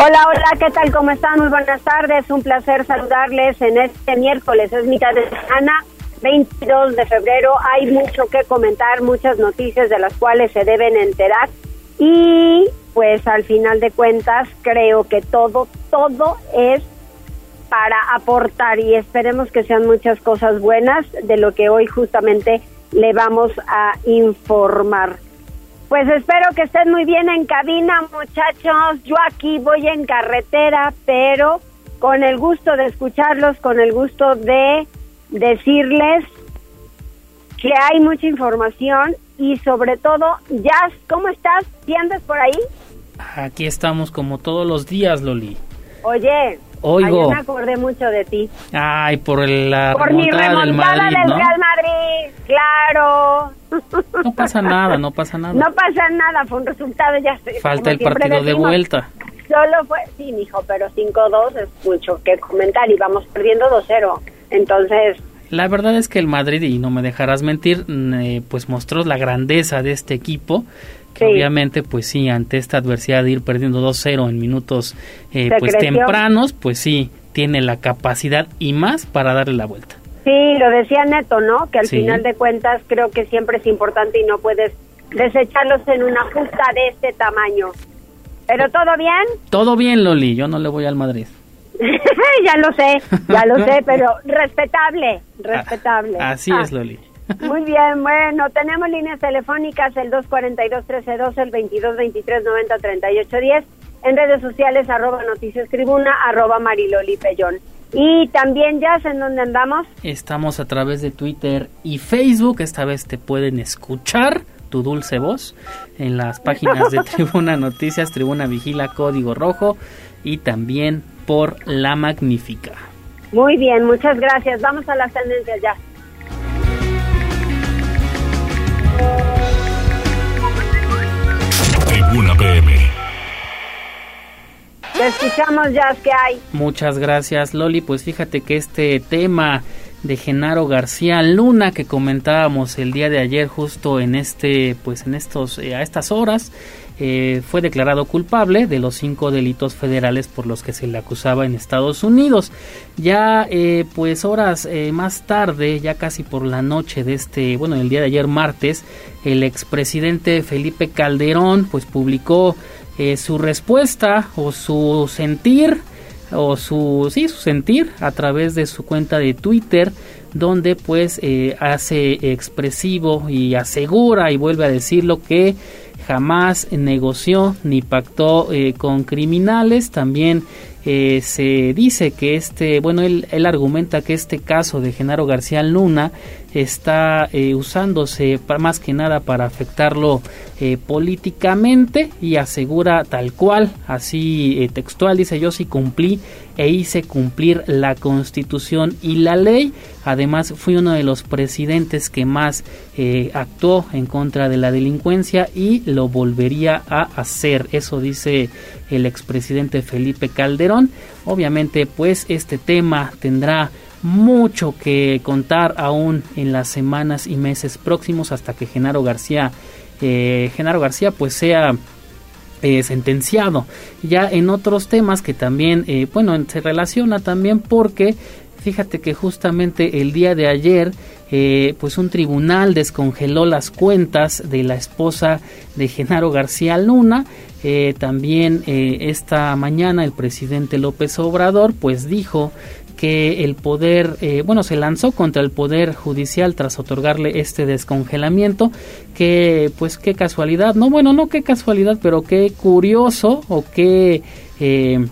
Hola, hola, ¿qué tal? ¿Cómo están? Muy buenas tardes. Un placer saludarles en este miércoles. Es mitad de semana, 22 de febrero. Hay mucho que comentar, muchas noticias de las cuales se deben enterar. Y pues al final de cuentas creo que todo, todo es para aportar y esperemos que sean muchas cosas buenas de lo que hoy justamente le vamos a informar. Pues espero que estén muy bien en cabina, muchachos. Yo aquí voy en carretera, pero con el gusto de escucharlos, con el gusto de decirles que hay mucha información y sobre todo, Jazz, ¿cómo estás? ¿Sí andas por ahí? Aquí estamos como todos los días, Loli. Oye, Oigo. ayer me acordé mucho de ti. Ay, por el- la Por mi remontada del remontada Madrid, del ¿no? Real Madrid, claro. No pasa nada, no pasa nada. No pasa nada, fue un resultado ya. Falta el partido de decimos. vuelta. Solo fue, sí, mijo, pero 5-2 es mucho que comentar y vamos perdiendo 2-0. Entonces, La verdad es que el Madrid, y no me dejarás mentir, eh, pues mostró la grandeza de este equipo. Que Sí. obviamente, pues sí, ante esta adversidad de ir perdiendo 2-0 en minutos eh, pues creció. tempranos, pues sí, tiene la capacidad y más para darle la vuelta. sí, lo decía Neto, ¿no? Que al Sí. final de cuentas creo que siempre es importante y no puedes desecharlos en una justa de este tamaño. ¿Pero todo bien? Todo bien, Loli, yo no le voy al Madrid. ya lo sé, ya lo sé, pero respetable, respetable. Así Ah, es, Loli. Muy bien, bueno, tenemos líneas telefónicas el 242-1312, el 2223-903810, en redes sociales arroba noticias tribuna, arroba mariloli pellón. Y también ya en donde andamos, Estamos a través de Twitter y Facebook. Esta vez te pueden escuchar tu dulce voz en las páginas de Tribuna Noticias, Tribuna Vigila, Código Rojo y también por La Magnífica. muy bien, muchas gracias. Vamos a las tendencias ya. Tribuna PM. Te escuchamos ya, que hay? Muchas gracias, Loli. Pues fíjate que este tema de Genaro García Luna que comentábamos el día de ayer justo en este pues en estos eh, a estas horas eh, fue declarado culpable de los cinco delitos federales por los que se le acusaba en Estados Unidos. Ya eh, pues horas eh, más tarde ya casi por la noche de este bueno el día de ayer martes el expresidente Felipe Calderón pues publicó eh, su respuesta o su sentir o su sí su sentir a través de su cuenta de Twitter donde pues eh, hace expresivo y asegura y vuelve a decirlo que jamás negoció ni pactó eh, con criminales. También eh, se dice que este bueno él, él argumenta que este caso de Genaro García Luna está eh, usándose más que nada para afectarlo eh, políticamente y asegura tal cual, así eh, textual, dice yo sí cumplí e hice cumplir la constitución y la ley. Además fui uno de los presidentes que más actuó en contra de la delincuencia y lo volvería a hacer. Eso dice el expresidente Felipe Calderón. Obviamente pues este tema tendrá mucho que contar aún en las semanas y meses próximos hasta que Genaro García eh, Genaro García pues sea eh, sentenciado. Ya en otros temas que también eh, bueno se relaciona también porque fíjate que justamente el día de ayer pues un tribunal descongeló las cuentas de la esposa de Genaro García Luna. También esta mañana el presidente López Obrador pues dijo que el poder, eh, bueno, se lanzó contra el poder judicial tras otorgarle este descongelamiento, que pues qué casualidad, no, bueno, no qué casualidad, pero qué curioso o qué, eh,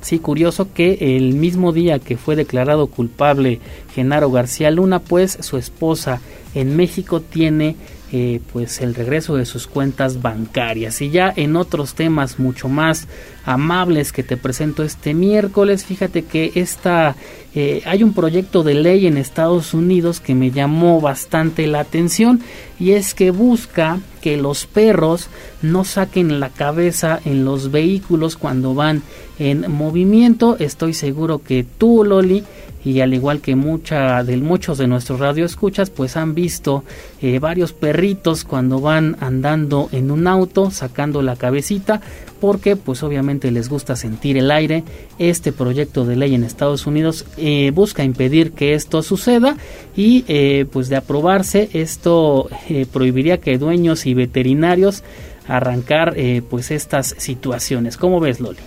sí, curioso que el mismo día que fue declarado culpable Genaro García Luna, pues su esposa en México tiene eh, pues el regreso de sus cuentas bancarias. Y ya en otros temas mucho más amables que te presento este miércoles, fíjate que esta, eh, hay un proyecto de ley en Estados Unidos que me llamó bastante la atención y es que busca que los perros no saquen la cabeza en los vehículos cuando van en movimiento. Estoy seguro que tú, Loli, y al igual que mucha de muchos de nuestros radioescuchas pues han visto eh, varios perritos cuando van andando en un auto sacando la cabecita porque pues obviamente les gusta sentir el aire este proyecto de ley en Estados Unidos eh, busca impedir que esto suceda y eh, pues de aprobarse esto prohibiría que dueños y veterinarios arrancar pues estas situaciones ¿cómo ves Loli?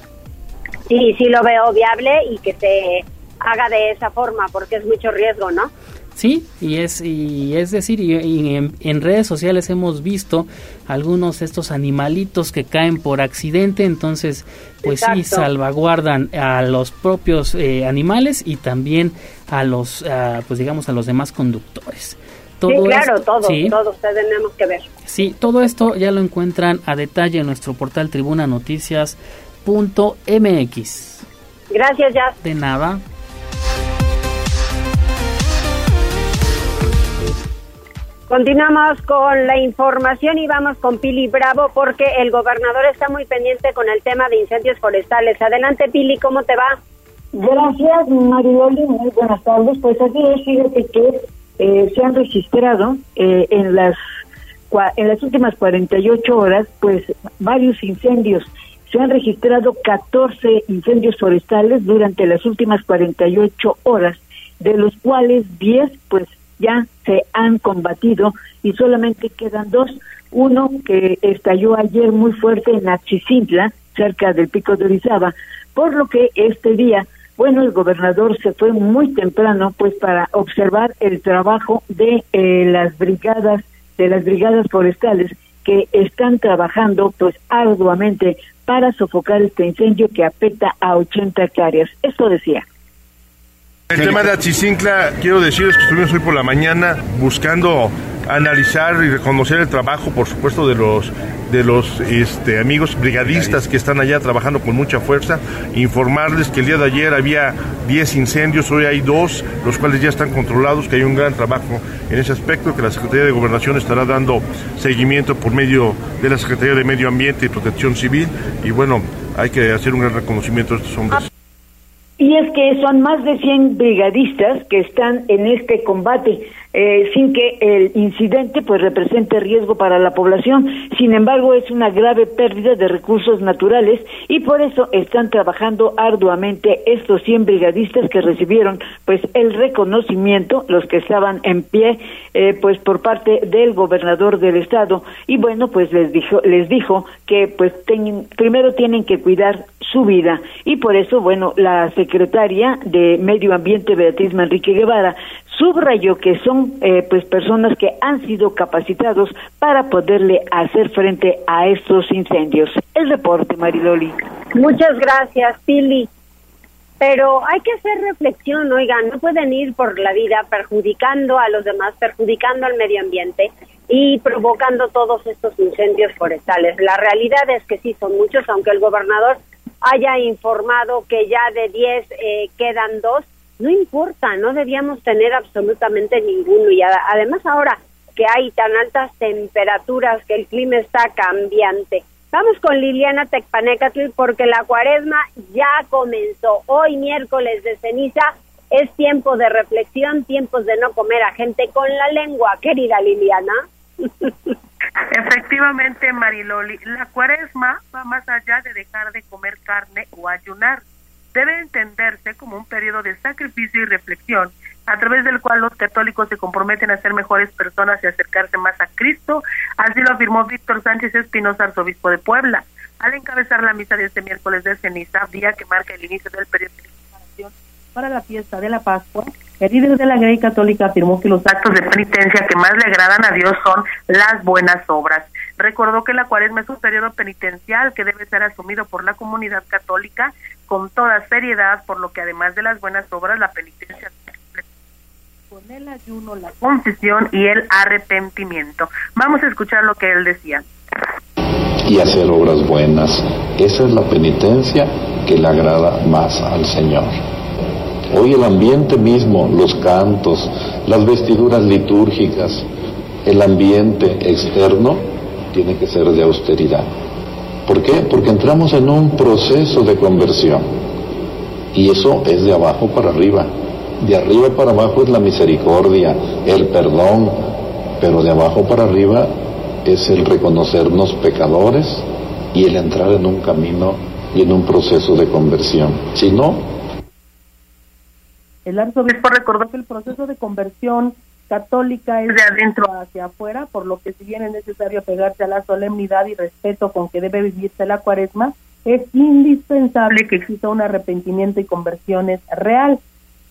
Sí, sí lo veo viable y que se haga de esa forma, porque es mucho riesgo, ¿no? Sí, y es, y es decir, y, en, redes sociales hemos visto algunos de estos animalitos que caen por accidente, entonces pues sí salvaguardan a los propios eh, animales y también a los, pues digamos, a los demás conductores. Todo sí, claro, todo, todos tenemos que ver. Sí, todo esto ya lo encuentran a detalle en nuestro portal tribunanoticias.mx. Gracias, ya. De nada. Continuamos con la información y vamos con Pili Bravo porque el gobernador está muy pendiente con el tema de incendios forestales. Adelante Pili, ¿cómo te va? Gracias Mariloli, muy buenas tardes. Pues aquí es, fíjate que eh, se han registrado eh, en las en las últimas 48 horas pues varios incendios. Se han registrado 14 incendios forestales durante las últimas 48 horas, de los cuales 10 pues ya se han combatido y solamente quedan dos. Uno que estalló ayer muy fuerte en Achicintla, cerca del pico de Orizaba, por lo que este día, bueno, el gobernador se fue muy temprano pues para observar el trabajo de eh, las brigadas, de las brigadas forestales que están trabajando pues arduamente para sofocar este incendio que afecta a 80 hectáreas. Esto decía. El tema de Achizincla, quiero decirles que estuvimos hoy por la mañana buscando analizar y reconocer el trabajo, por supuesto, de los de los este, amigos brigadistas que están allá trabajando con mucha fuerza. Informarles que el día de ayer había 10 incendios, hoy hay dos, los cuales ya están controlados, que hay un gran trabajo en ese aspecto, que la Secretaría de Gobernación estará dando seguimiento por medio de la Secretaría de Medio Ambiente y Protección Civil. Y bueno, hay que hacer un gran reconocimiento a estos hombres. Y es que son más de 100 brigadistas que están en este combate. Eh, sin que el incidente pues represente riesgo para la población. Sin embargo, es una grave pérdida de recursos naturales y por eso están trabajando arduamente estos 100 brigadistas que recibieron pues el reconocimiento, los que estaban en pie, eh, pues por parte del gobernador del estado y bueno, pues les dijo les dijo que pues primero tienen que cuidar su vida y por eso bueno, la secretaria de Medio Ambiente Beatriz Manrique Guevara subrayó que son eh, pues personas que han sido capacitados para poderle hacer frente a estos incendios. El reporte, Mariloli. Muchas gracias, Pili. Pero hay que hacer reflexión, oigan, no pueden ir por la vida perjudicando a los demás, perjudicando al medio ambiente y provocando todos estos incendios forestales. La realidad es que sí son muchos, aunque el gobernador haya informado que ya de 10 eh, quedan dos, no importa, no debíamos tener absolutamente ninguno. Y además ahora que hay tan altas temperaturas, que el clima está cambiante. Vamos con Liliana Tecpanecatl porque la cuaresma ya comenzó. Hoy miércoles de ceniza es tiempo de reflexión, tiempos de no comer a gente con la lengua, querida Liliana. Efectivamente, Mariloli, la cuaresma va más allá de dejar de comer carne o ayunar debe entenderse como un periodo de sacrificio y reflexión a través del cual los católicos se comprometen a ser mejores personas y acercarse más a Cristo. Así lo afirmó Víctor Sánchez Espinosa, arzobispo de Puebla, al encabezar la misa de este miércoles de ceniza, día que marca el inicio del periodo de preparación para la fiesta de la Pascua. El líder de la Grey Católica afirmó que los actos de penitencia que más le agradan a Dios son las buenas obras. Recordó que la cuaresma es un periodo penitencial que debe ser asumido por la comunidad católica con toda seriedad, por lo que además de las buenas obras, la penitencia con el ayuno, la concesión y el arrepentimiento. Vamos a escuchar lo que él decía. Y hacer obras buenas. Esa es la penitencia que le agrada más al Señor. Hoy el ambiente mismo, los cantos, las vestiduras litúrgicas, el ambiente externo tiene que ser de austeridad. ¿Por qué? Porque entramos en un proceso de conversión. Y eso es de abajo para arriba. De arriba para abajo es la misericordia, el perdón, pero de abajo para arriba es el reconocernos pecadores y el entrar en un camino y en un proceso de conversión. Si no, el arzobispo recordó que el proceso de conversión católica es de adentro. hacia afuera, por lo que si bien es necesario pegarse a la solemnidad y respeto con que debe vivirse la cuaresma, es indispensable que exista un arrepentimiento y conversiones real.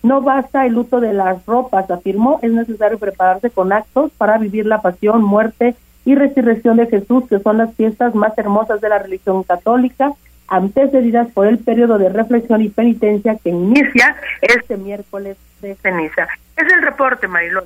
No basta el luto de las ropas, afirmó, es necesario prepararse con actos para vivir la pasión, muerte y resurrección de Jesús, que son las fiestas más hermosas de la religión católica, antecedidas por el periodo de reflexión y penitencia que inicia este miércoles de ceniza. Es el reporte, Marilón.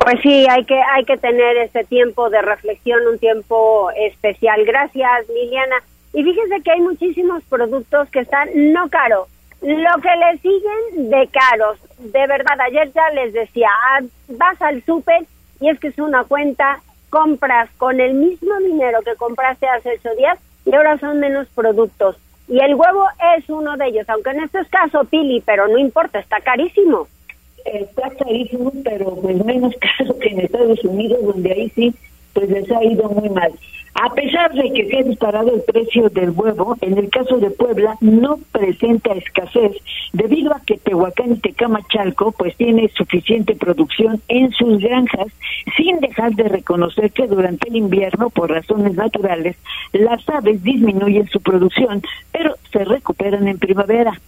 Pues sí, hay que hay que tener ese tiempo de reflexión, un tiempo especial. Gracias, Liliana. Y fíjense que hay muchísimos productos que están no caros, lo que le siguen de caros. De verdad, ayer ya les decía, ah, vas al súper y es que es una cuenta, compras con el mismo dinero que compraste hace ocho días y ahora son menos productos. Y el huevo es uno de ellos, aunque en este caso Pili, pero no importa, está carísimo. Está carísimo, pero pues menos caro que en Estados Unidos, donde ahí sí, pues les ha ido muy mal. A pesar de que se ha disparado el precio del huevo, en el caso de Puebla no presenta escasez debido a que Tehuacán y Tecamachalco pues tiene suficiente producción en sus granjas, sin dejar de reconocer que durante el invierno, por razones naturales, las aves disminuyen su producción, pero se recuperan en primavera.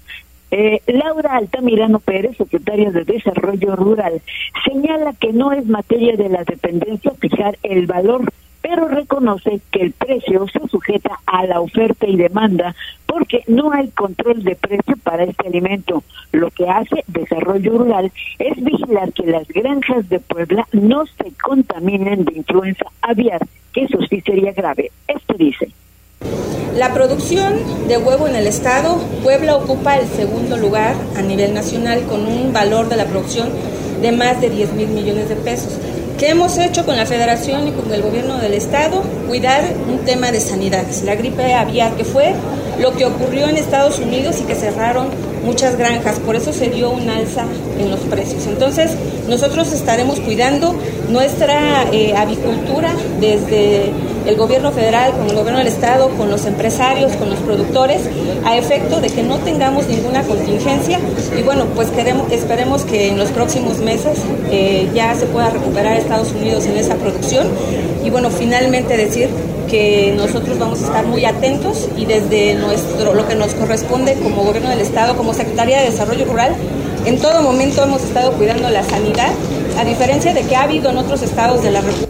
Eh, Laura Altamirano Pérez, secretaria de Desarrollo Rural, señala que no es materia de la dependencia fijar el valor pero reconoce que el precio se sujeta a la oferta y demanda porque no hay control de precio para este alimento. Lo que hace Desarrollo Rural es vigilar que las granjas de Puebla no se contaminen de influenza aviar, que eso sí sería grave. Esto dice. La producción de huevo en el estado, Puebla ocupa el segundo lugar a nivel nacional con un valor de la producción de más de 10 mil millones de pesos. ¿Qué hemos hecho con la federación y con el gobierno del estado? Cuidar un tema de sanidad, la gripe aviar, que fue lo que ocurrió en Estados Unidos y que cerraron muchas granjas, por eso se dio un alza en los precios. Entonces, nosotros estaremos cuidando nuestra eh, avicultura desde el gobierno federal, con el gobierno del estado, con los empresarios, con los productores, a efecto de que no tengamos ninguna contingencia y bueno, pues queremos, esperemos que en los próximos meses eh, ya se pueda recuperar Estados Unidos en esa producción. Y bueno, finalmente decir que nosotros vamos a estar muy atentos y desde nuestro lo que nos corresponde como gobierno del estado, como Secretaría de Desarrollo Rural, en todo momento hemos estado cuidando la sanidad, a diferencia de que ha habido en otros estados de la República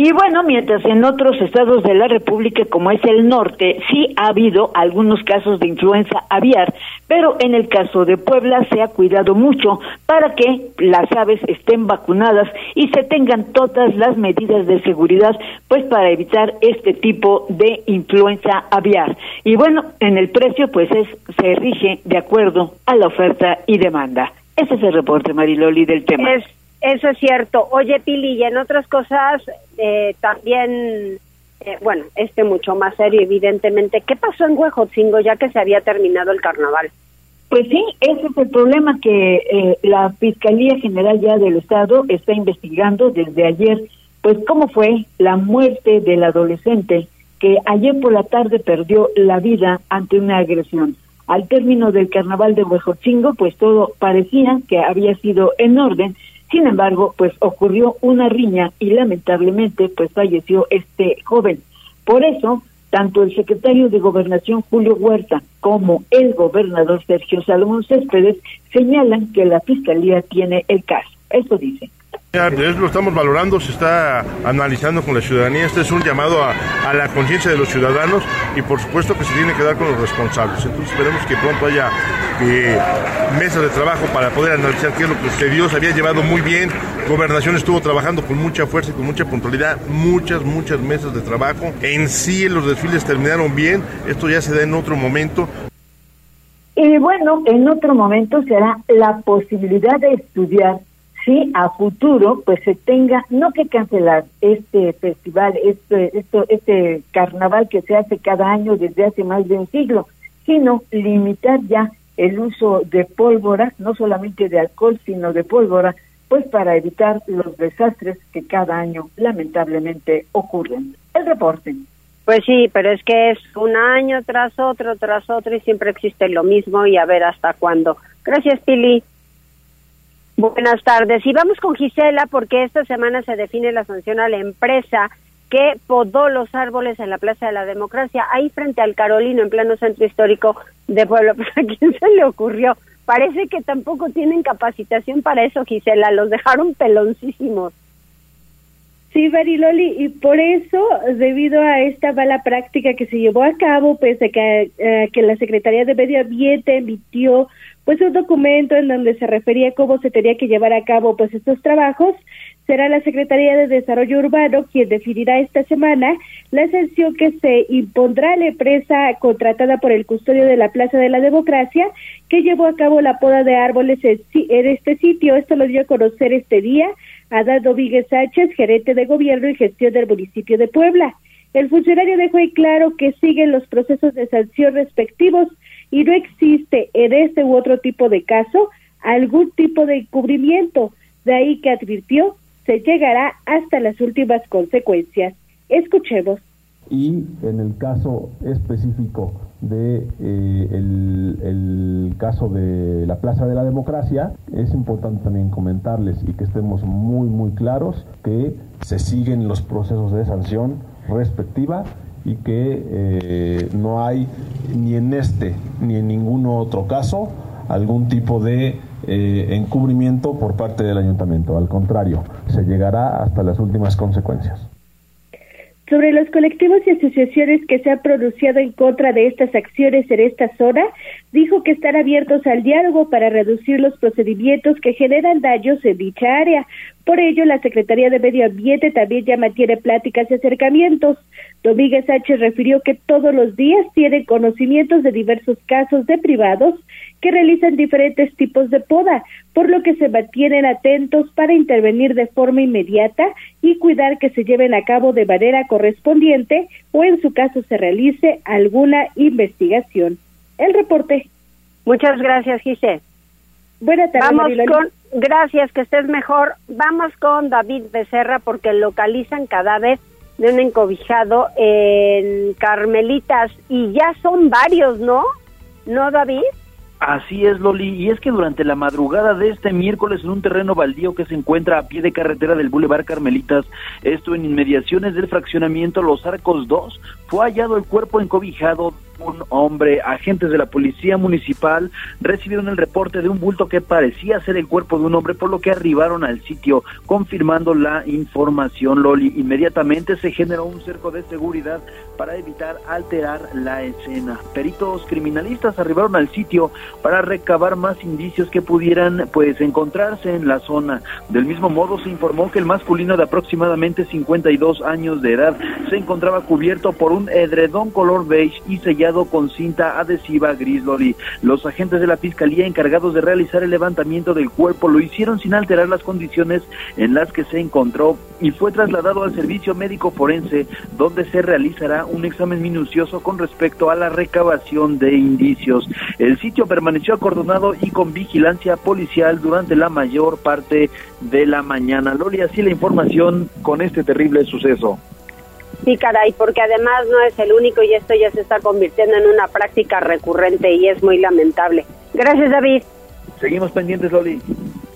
y bueno, mientras en otros estados de la República, como es el norte, sí ha habido algunos casos de influenza aviar, pero en el caso de Puebla se ha cuidado mucho para que las aves estén vacunadas y se tengan todas las medidas de seguridad, pues para evitar este tipo de influenza aviar. Y bueno, en el precio, pues es, se rige de acuerdo a la oferta y demanda. Ese es el reporte, Mariloli, del tema. Eso es cierto. Oye, Pili, y en otras cosas eh, también, eh, bueno, este mucho más serio, evidentemente. ¿Qué pasó en Huejotzingo ya que se había terminado el carnaval? Pues sí, ese es el problema que eh, la Fiscalía General ya del Estado está investigando desde ayer, pues cómo fue la muerte del adolescente que ayer por la tarde perdió la vida ante una agresión. Al término del carnaval de Huejotzingo, pues todo parecía que había sido en orden, sin embargo, pues ocurrió una riña y lamentablemente pues falleció este joven. Por eso, tanto el secretario de Gobernación Julio Huerta como el gobernador Sergio Salomón Céspedes señalan que la fiscalía tiene el caso. Eso dice. Lo estamos valorando, se está analizando con la ciudadanía. Este es un llamado a, la conciencia de los ciudadanos y por supuesto que se tiene que dar con los responsables. Entonces esperemos que pronto haya eh, mesas de trabajo para poder analizar qué es lo que sucedió. Se había llevado muy bien. Gobernación estuvo trabajando con mucha fuerza y con mucha puntualidad. Muchas, muchas mesas de trabajo. En sí los desfiles terminaron bien. Esto ya se da en otro momento. Y bueno, en otro momento será la posibilidad de estudiar si a futuro pues se tenga no que cancelar este festival, este, esto, este carnaval que se hace cada año desde hace más de un siglo, sino limitar ya el uso de pólvora, no solamente de alcohol, sino de pólvora, pues para evitar los desastres que cada año lamentablemente ocurren. El reporte. Pues sí, pero es que es un año tras otro, tras otro y siempre existe lo mismo y a ver hasta cuándo. Gracias, Pili. Buenas tardes. Y vamos con Gisela porque esta semana se define la sanción a la empresa que podó los árboles en la Plaza de la Democracia, ahí frente al Carolino, en pleno centro histórico de Pueblo. Pues a quién se le ocurrió. Parece que tampoco tienen capacitación para eso, Gisela. Los dejaron peloncísimos. Sí, Bariloli, y por eso, debido a esta mala práctica que se llevó a cabo, de que, eh, que la Secretaría de Medio Ambiente emitió pues un documento en donde se refería a cómo se tenía que llevar a cabo pues estos trabajos, será la Secretaría de Desarrollo Urbano quien definirá esta semana la sanción que se impondrá a la empresa contratada por el custodio de la Plaza de la Democracia que llevó a cabo la poda de árboles en, este sitio. Esto lo dio a conocer este día a Dado Víguez Sánchez, gerente de gobierno y gestión del municipio de Puebla. El funcionario dejó en claro que siguen los procesos de sanción respectivos y no existe en este u otro tipo de caso algún tipo de encubrimiento. De ahí que advirtió se llegará hasta las últimas consecuencias. Escuchemos. Y en el caso específico de eh, el, caso de la Plaza de la Democracia, es importante también comentarles y que estemos muy muy claros que se siguen los procesos de sanción respectiva y que eh, no hay ni en este ni en ningún otro caso algún tipo de eh, encubrimiento por parte del ayuntamiento. Al contrario, se llegará hasta las últimas consecuencias. Sobre los colectivos y asociaciones que se han pronunciado en contra de estas acciones en esta zona, dijo que están abiertos al diálogo para reducir los procedimientos que generan daños en dicha área. Por ello, la Secretaría de Medio Ambiente también ya mantiene pláticas y acercamientos. Domínguez Sánchez refirió que todos los días tienen conocimientos de diversos casos de privados que realizan diferentes tipos de poda, por lo que se mantienen atentos para intervenir de forma inmediata y cuidar que se lleven a cabo de manera correspondiente o en su caso se realice alguna investigación. El reporte. Muchas gracias, Giselle. Buenas tardes. Vamos con, gracias, que estés mejor. Vamos con David Becerra porque localizan cadáver de un encobijado en Carmelitas y ya son varios, ¿no? ¿No, David? Así es, Loli, y es que durante la madrugada de este miércoles en un terreno baldío que se encuentra a pie de carretera del Boulevard Carmelitas, esto en inmediaciones del fraccionamiento Los Arcos 2, fue hallado el cuerpo encobijado un hombre. Agentes de la policía municipal recibieron el reporte de un bulto que parecía ser el cuerpo de un hombre, por lo que arribaron al sitio confirmando la información. Loli, inmediatamente se generó un cerco de seguridad para evitar alterar la escena. Peritos criminalistas arribaron al sitio para recabar más indicios que pudieran pues encontrarse en la zona. Del mismo modo se informó que el masculino de aproximadamente 52 años de edad se encontraba cubierto por un edredón color beige y sellado con cinta adhesiva gris loli. Los agentes de la fiscalía encargados de realizar el levantamiento del cuerpo lo hicieron sin alterar las condiciones en las que se encontró y fue trasladado al servicio médico forense donde se realizará un examen minucioso con respecto a la recabación de indicios. El sitio permaneció acordonado y con vigilancia policial durante la mayor parte de la mañana. Loli, así la información con este terrible suceso. Sí, caray, porque además no es el único y esto ya se está convirtiendo en una práctica recurrente y es muy lamentable. Gracias, David. Seguimos pendientes, Loli.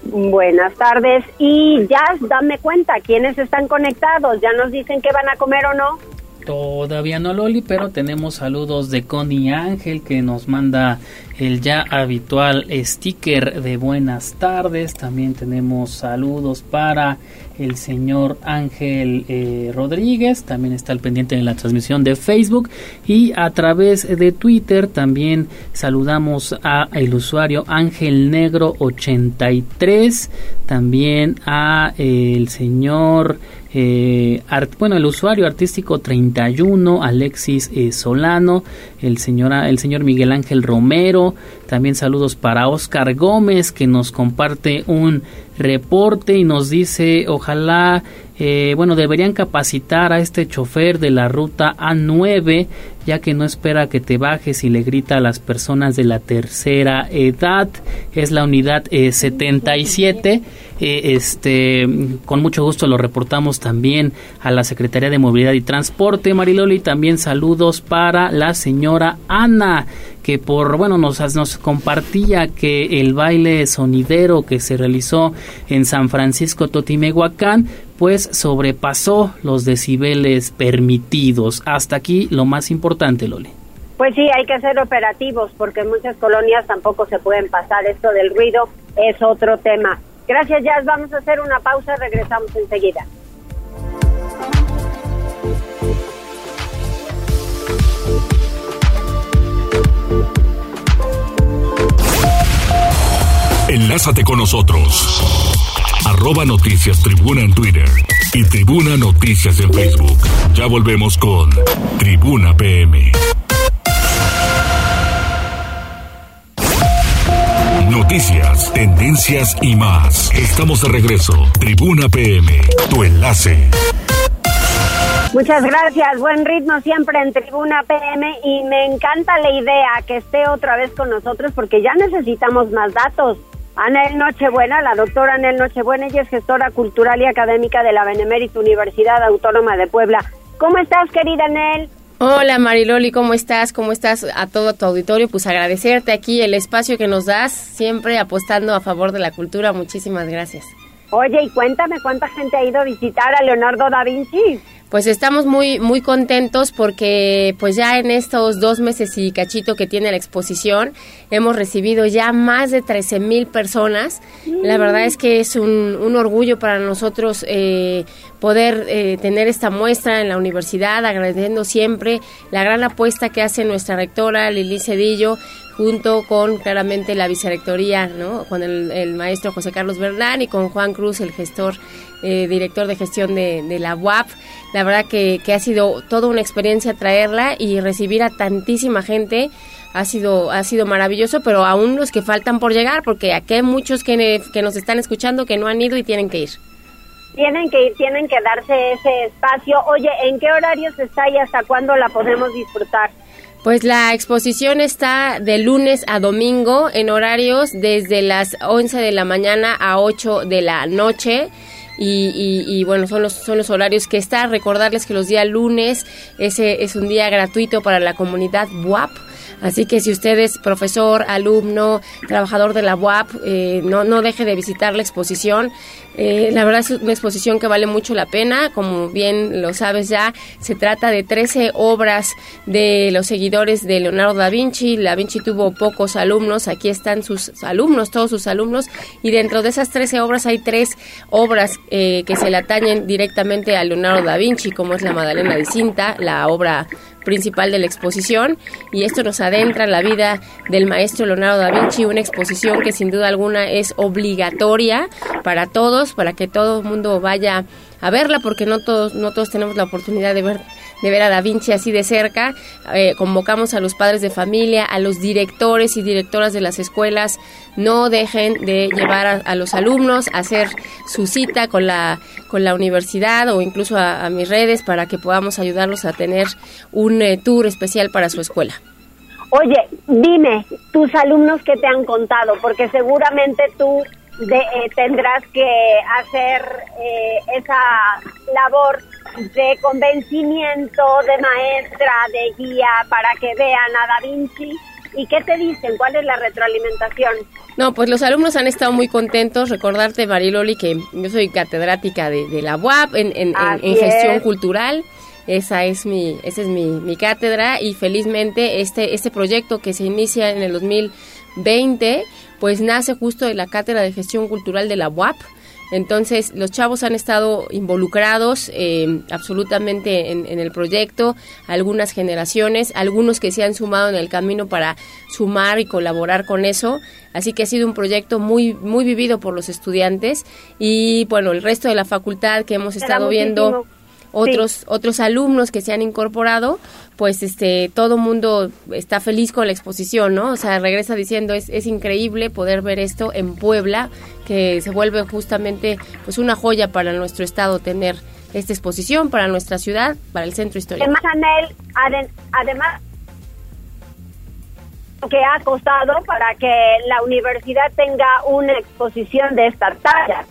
Buenas tardes y ya dame cuenta quiénes están conectados, ya nos dicen que van a comer o no. Todavía no, Loli, pero tenemos saludos de Connie Ángel que nos manda el ya habitual sticker de buenas tardes. También tenemos saludos para el señor Ángel eh, Rodríguez. También está al pendiente de la transmisión de Facebook. Y a través de Twitter también saludamos a el usuario Ángel Negro 83. También a el señor eh, bueno, el usuario artístico 31, Alexis eh, Solano, el señor, el señor Miguel Ángel Romero, también saludos para Oscar Gómez que nos comparte un reporte y nos dice ojalá eh, bueno deberían capacitar a este chofer de la ruta A9 ya que no espera que te bajes y le grita a las personas de la tercera edad es la unidad 77 eh, este, con mucho gusto lo reportamos también a la Secretaría de Movilidad y Transporte, Mariloli. También saludos para la señora Ana, que por, bueno, nos, nos compartía que el baile sonidero que se realizó en San Francisco Totimehuacán, pues sobrepasó los decibeles permitidos. Hasta aquí lo más importante, Loli. Pues sí, hay que ser operativos porque en muchas colonias tampoco se pueden pasar. Esto del ruido es otro tema. Gracias, Jazz. Vamos a hacer una pausa. Regresamos enseguida. Enlázate con nosotros. Arroba Noticias Tribuna en Twitter y Tribuna Noticias en Facebook. Ya volvemos con Tribuna PM. Noticias, tendencias y más. Estamos de regreso. Tribuna PM, tu enlace. Muchas gracias, buen ritmo siempre en Tribuna PM y me encanta la idea que esté otra vez con nosotros porque ya necesitamos más datos. Anel Nochebuena, la doctora Anel Nochebuena, ella es gestora cultural y académica de la Benemérita Universidad Autónoma de Puebla. ¿Cómo estás, querida Anel? Hola Mariloli, ¿cómo estás? ¿Cómo estás a todo tu auditorio? Pues agradecerte aquí el espacio que nos das, siempre apostando a favor de la cultura. Muchísimas gracias. Oye, y cuéntame cuánta gente ha ido a visitar a Leonardo da Vinci pues estamos muy muy contentos porque pues ya en estos dos meses y cachito que tiene la exposición hemos recibido ya más de 13 mil personas. La verdad es que es un, un orgullo para nosotros eh, poder eh, tener esta muestra en la universidad, agradeciendo siempre la gran apuesta que hace nuestra rectora Lili Cedillo junto con claramente la vicerrectoría, ¿no? con el, maestro José Carlos Bernán y con Juan Cruz, el gestor, eh, director de gestión de, de, la UAP. La verdad que, que ha sido toda una experiencia traerla y recibir a tantísima gente ha sido ha sido maravilloso, pero aún los que faltan por llegar, porque aquí hay muchos que, que nos están escuchando que no han ido y tienen que ir. Tienen que ir, tienen que darse ese espacio. Oye, ¿en qué horarios está y hasta cuándo la podemos disfrutar? Pues la exposición está de lunes a domingo en horarios desde las 11 de la mañana a 8 de la noche. Y, bueno, son los, son los horarios que está. Recordarles que los días lunes ese es un día gratuito para la comunidad WAP Así que si usted es profesor, alumno, trabajador de la UAP, eh, no, no deje de visitar la exposición. Eh, la verdad es una exposición que vale mucho la pena, como bien lo sabes ya, se trata de 13 obras de los seguidores de Leonardo da Vinci. Da Vinci tuvo pocos alumnos, aquí están sus alumnos, todos sus alumnos, y dentro de esas 13 obras hay tres obras eh, que se le atañen directamente a Leonardo da Vinci, como es la Madalena de Cinta, la obra principal de la exposición y esto nos adentra en la vida del maestro Leonardo da Vinci, una exposición que sin duda alguna es obligatoria para todos, para que todo el mundo vaya a verla porque no todos no todos tenemos la oportunidad de ver de ver a Da Vinci así de cerca. Eh, convocamos a los padres de familia, a los directores y directoras de las escuelas, no dejen de llevar a, los alumnos a hacer su cita con la, con la universidad o incluso a, mis redes para que podamos ayudarlos a tener un eh, tour especial para su escuela. Oye, dime, tus alumnos que te han contado, porque seguramente tú de, eh, tendrás que hacer esa labor de convencimiento, de maestra, de guía para que vean a Da Vinci. ¿Y qué te dicen? ¿Cuál es la retroalimentación? No, pues los alumnos han estado muy contentos. Recordarte, Mariloli, que yo soy catedrática de, la UAP en, en, gestión cultural esa es mi, esa es mi, mi cátedra y felizmente este, este proyecto que se inicia en el 2020 pues nace justo de la cátedra de gestión cultural de la UAP entonces, los chavos han estado involucrados eh, absolutamente en, el proyecto, algunas generaciones, algunos que se han sumado en el camino para sumar y colaborar con eso. Así que ha sido un proyecto muy, muy vivido por los estudiantes y, bueno, el resto de la facultad que hemos estado viendo otros otros alumnos que se han incorporado pues este todo mundo está feliz con la exposición no o sea regresa diciendo es, es increíble poder ver esto en Puebla que se vuelve justamente pues una joya para nuestro estado tener esta exposición para nuestra ciudad para el centro histórico además además que ha costado para que la universidad tenga una exposición de esta talla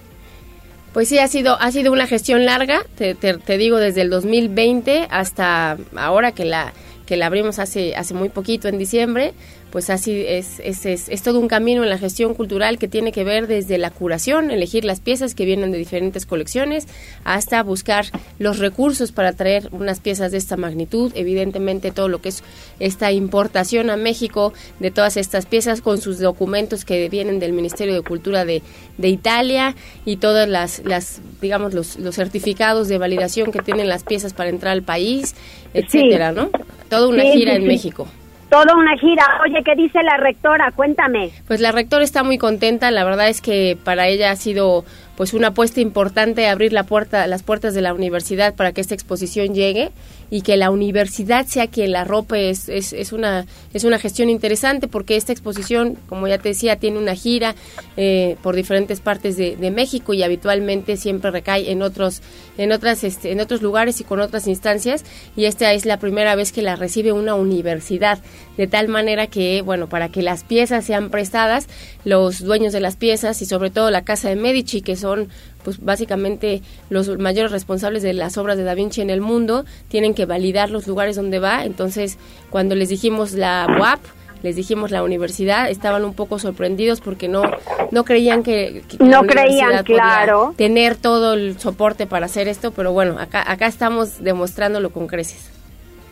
pues sí, ha sido, ha sido una gestión larga, te, te, digo, desde el 2020 hasta ahora que la, que la abrimos hace, hace muy poquito, en diciembre, pues así es, es, es, todo un camino en la gestión cultural que tiene que ver desde la curación, elegir las piezas que vienen de diferentes colecciones, hasta buscar los recursos para traer unas piezas de esta magnitud, evidentemente todo lo que es esta importación a México de todas estas piezas con sus documentos que vienen del Ministerio de Cultura de, de Italia y todas las, las digamos, los, los certificados de validación que tienen las piezas para entrar al país, etcétera, ¿no? Toda una gira en México. Toda una gira. Oye, ¿qué dice la rectora? Cuéntame. Pues la rectora está muy contenta. La verdad es que para ella ha sido pues una apuesta importante abrir las puertas de la universidad para que esta exposición llegue y que la universidad sea quien la rope es, es, es, una, es una gestión interesante porque esta exposición, como ya te decía, tiene una gira eh, por diferentes partes de, México y habitualmente siempre recae en otros, en, otras, este, en otros lugares y con otras instancias. Y esta es la primera vez que la recibe una universidad, de tal manera que, bueno, para que las piezas sean prestadas, los dueños de las piezas y sobre todo la Casa de Medici, que son pues básicamente los mayores responsables de las obras de Da Vinci en el mundo tienen que validar los lugares donde va. Entonces, cuando les dijimos la UAP, les dijimos la universidad, estaban un poco sorprendidos porque no no creían que, no creían, claro, tener todo el soporte para hacer esto, pero bueno, acá acá estamos demostrándolo con creces.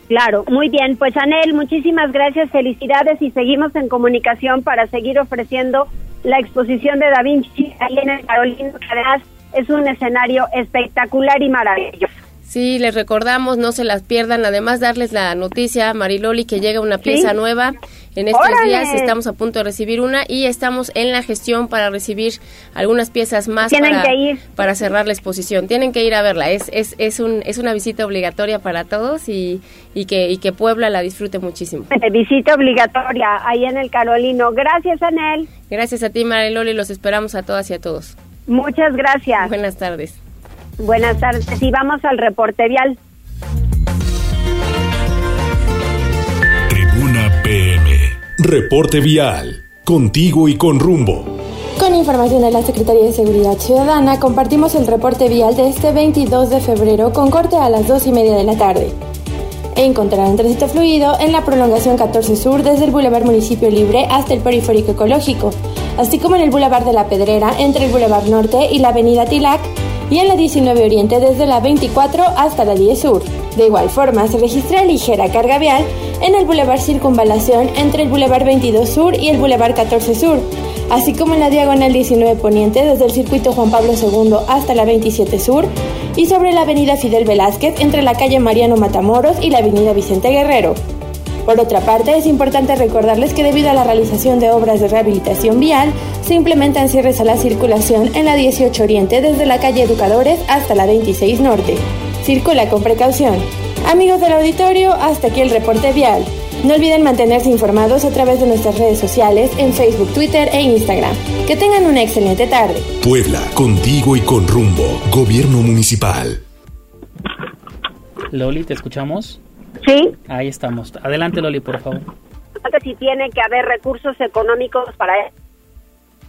Claro, muy bien. Pues Anel, muchísimas gracias, felicidades y seguimos en comunicación para seguir ofreciendo la exposición de Da Vinci ahí en el Carolino, que además es un escenario espectacular y maravilloso. Sí, les recordamos, no se las pierdan. Además, darles la noticia, Mariloli, que llega una pieza nueva. En estos días estamos a punto de recibir una y estamos en la gestión para recibir algunas piezas más para, que ir. para cerrar la exposición. Tienen que ir a verla. Es, es, es, un, es una visita obligatoria para todos y, y, que, y que Puebla la disfrute muchísimo. Visita obligatoria ahí en el Carolino. Gracias, Anel. Gracias a ti, Mariloli. Los esperamos a todas y a todos. Muchas gracias. Buenas tardes. Buenas tardes. Y vamos al reporte vial. Tribuna PM. Reporte vial. Contigo y con rumbo. Con información de la Secretaría de Seguridad Ciudadana, compartimos el reporte vial de este 22 de febrero con corte a las 2 y media de la tarde. Encontrarán tránsito fluido en la prolongación 14 Sur desde el Boulevard Municipio Libre hasta el Periférico Ecológico, así como en el Boulevard de la Pedrera entre el Boulevard Norte y la Avenida Tilac y en la 19 Oriente desde la 24 hasta la 10 Sur. De igual forma, se registra ligera carga vial en el Boulevard Circunvalación entre el Boulevard 22 Sur y el Boulevard 14 Sur, así como en la Diagonal 19 Poniente desde el Circuito Juan Pablo II hasta la 27 Sur y sobre la Avenida Fidel Velázquez entre la calle Mariano Matamoros y la Avenida Vicente Guerrero. Por otra parte, es importante recordarles que debido a la realización de obras de rehabilitación vial, se implementan cierres a la circulación en la 18 Oriente desde la calle Educadores hasta la 26 Norte. Circula con precaución. Amigos del auditorio, hasta aquí el reporte vial. No olviden mantenerse informados a través de nuestras redes sociales en Facebook, Twitter e Instagram. Que tengan una excelente tarde. Puebla, contigo y con rumbo. Gobierno Municipal. Loli, ¿te escuchamos? Sí. Ahí estamos. Adelante, Loli, por favor. Si tiene que haber recursos económicos para eso.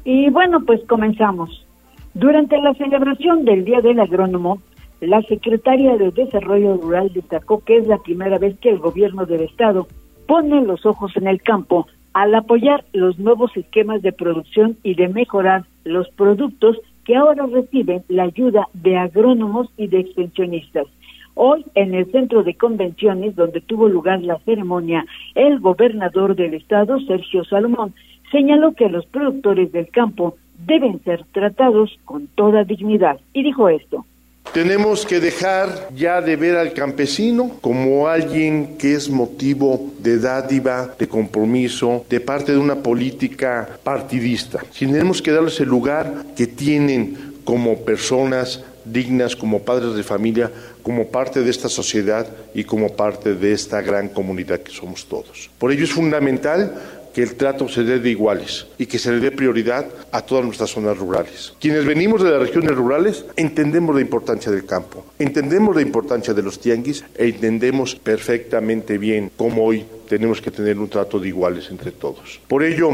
Y bueno, pues comenzamos. Durante la celebración del Día del Agrónomo, la secretaria de Desarrollo Rural destacó que es la primera vez que el gobierno del Estado pone los ojos en el campo al apoyar los nuevos esquemas de producción y de mejorar los productos que ahora reciben la ayuda de agrónomos y de extensionistas. Hoy, en el centro de convenciones donde tuvo lugar la ceremonia, el gobernador del estado, Sergio Salomón, señaló que los productores del campo deben ser tratados con toda dignidad. Y dijo esto. Tenemos que dejar ya de ver al campesino como alguien que es motivo de dádiva, de compromiso, de parte de una política partidista. Tenemos que darles el lugar que tienen como personas dignas, como padres de familia, como parte de esta sociedad y como parte de esta gran comunidad que somos todos. Por ello es fundamental que el trato se dé de iguales y que se le dé prioridad a todas nuestras zonas rurales. Quienes venimos de las regiones rurales entendemos la importancia del campo, entendemos la importancia de los tianguis e entendemos perfectamente bien cómo hoy tenemos que tener un trato de iguales entre todos. Por ello,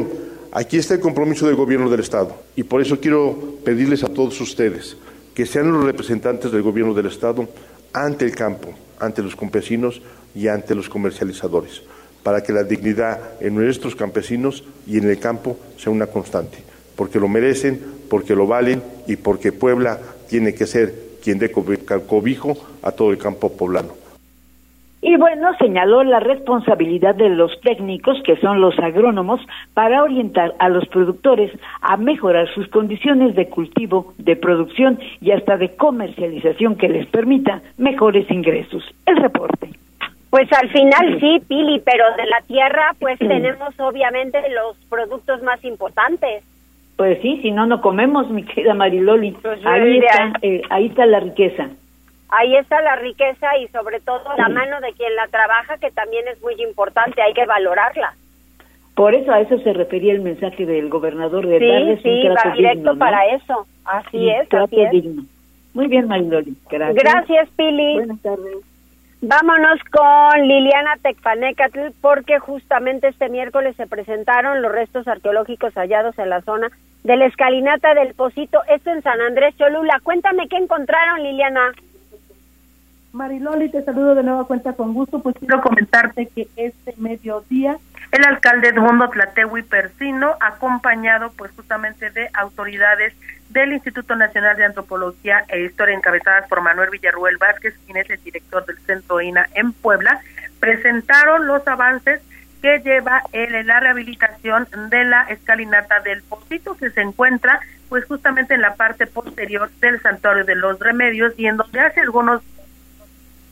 aquí está el compromiso del gobierno del Estado y por eso quiero pedirles a todos ustedes que sean los representantes del gobierno del Estado ante el campo, ante los campesinos y ante los comercializadores para que la dignidad en nuestros campesinos y en el campo sea una constante, porque lo merecen, porque lo valen y porque Puebla tiene que ser quien dé cobijo a todo el campo poblano. Y bueno, señaló la responsabilidad de los técnicos, que son los agrónomos, para orientar a los productores a mejorar sus condiciones de cultivo, de producción y hasta de comercialización que les permita mejores ingresos. El reporte. Pues al final sí, Pili, pero de la tierra pues tenemos obviamente los productos más importantes. Pues sí, si no, no comemos, mi querida Mariloli. Pues ahí, está, eh, ahí está la riqueza. Ahí está la riqueza y sobre todo la mano de quien la trabaja, que también es muy importante, hay que valorarla. Por eso a eso se refería el mensaje del gobernador de sí, darles sí, un trato directo para eso. Así es, trato digno. Muy bien, Mariloli. Gracias. Gracias, Pili. Buenas tardes. Vámonos con Liliana Tecpanecatl porque justamente este miércoles se presentaron los restos arqueológicos hallados en la zona de la escalinata del Pocito, esto en San Andrés Cholula. Cuéntame qué encontraron, Liliana. Mariloli, te saludo de nueva cuenta con gusto, pues quiero comentarte que este mediodía el alcalde Edmundo Tlatehui Persino, acompañado pues justamente de autoridades del Instituto Nacional de Antropología e Historia encabezadas por Manuel Villarruel Vázquez, quien es el director del Centro INA en Puebla, presentaron los avances que lleva en la rehabilitación de la escalinata del Pocito que se encuentra pues justamente en la parte posterior del Santuario de los Remedios y en donde hace algunos